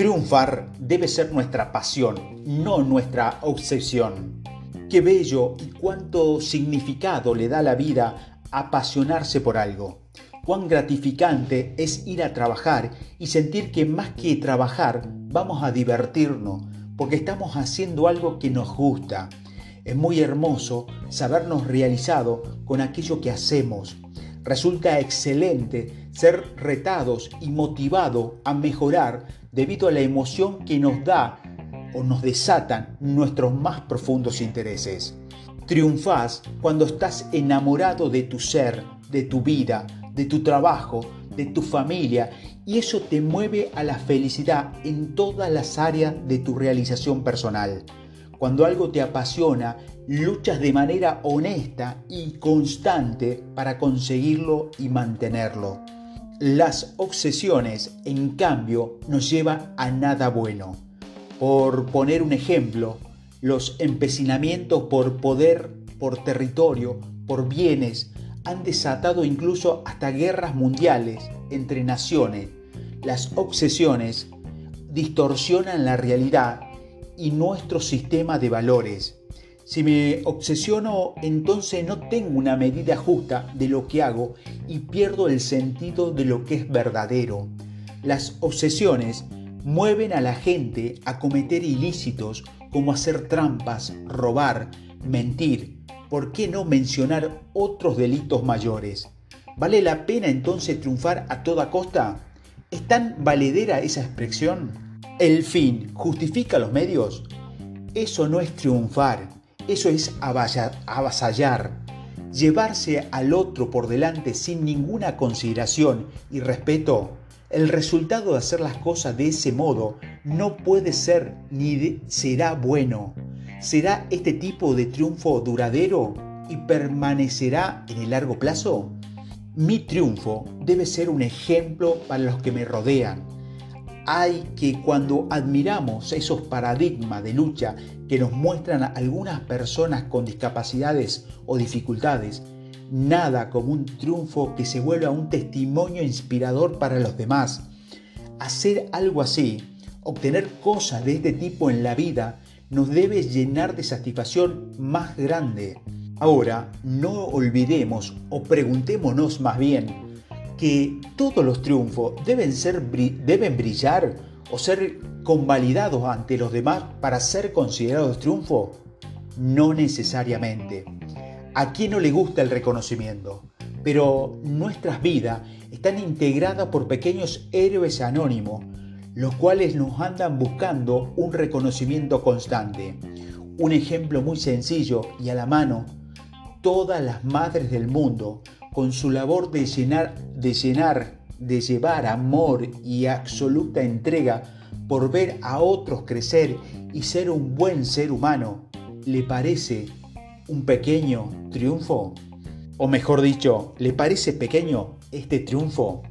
Triunfar debe ser nuestra pasión, no nuestra obsesión. Qué bello y cuánto significado le da la vida apasionarse por algo. Cuán gratificante es ir a trabajar y sentir que más que trabajar vamos a divertirnos, porque estamos haciendo algo que nos gusta. Es muy hermoso sabernos realizado con aquello que hacemos. Resulta excelente ser retados y motivados a mejorar debido a la emoción que nos da o nos desatan nuestros más profundos intereses. Triunfás cuando estás enamorado de tu ser, de tu vida, de tu trabajo, de tu familia y eso te mueve a la felicidad en todas las áreas de tu realización personal. Cuando algo te apasiona, luchas de manera honesta y constante para conseguirlo y mantenerlo. Las obsesiones, en cambio, nos llevan a nada bueno. Por poner un ejemplo, los empecinamientos por poder, por territorio, por bienes, han desatado incluso hasta guerras mundiales entre naciones. Las obsesiones distorsionan la realidad y nuestro sistema de valores. Si me obsesiono, entonces no tengo una medida justa de lo que hago y pierdo el sentido de lo que es verdadero. Las obsesiones mueven a la gente a cometer ilícitos como hacer trampas, robar, mentir. ¿Por qué no mencionar otros delitos mayores? ¿Vale la pena entonces triunfar a toda costa? ¿Es tan valedera esa expresión? ¿El fin justifica los medios? Eso no es triunfar eso es avasallar, llevarse al otro por delante sin ninguna consideración y respeto. El resultado de hacer las cosas de ese modo no puede ser ni será bueno. ¿Será este tipo de triunfo duradero y permanecerá en el largo plazo? Mi triunfo debe ser un ejemplo para los que me rodean hay que cuando admiramos esos paradigmas de lucha que nos muestran algunas personas con discapacidades o dificultades, nada como un triunfo que se vuelva un testimonio inspirador para los demás. Hacer algo así, obtener cosas de este tipo en la vida, nos debe llenar de satisfacción más grande. Ahora, no olvidemos o preguntémonos más bien, que todos los triunfos deben, ser, deben brillar o ser convalidados ante los demás para ser considerados triunfo? No necesariamente. ¿A quién no le gusta el reconocimiento? Pero nuestras vidas están integradas por pequeños héroes anónimos, los cuales nos andan buscando un reconocimiento constante. Un ejemplo muy sencillo y a la mano, todas las madres del mundo con su labor de llenar, de llenar, de llevar amor y absoluta entrega por ver a otros crecer y ser un buen ser humano, ¿le parece un pequeño triunfo? O mejor dicho, ¿le parece pequeño este triunfo?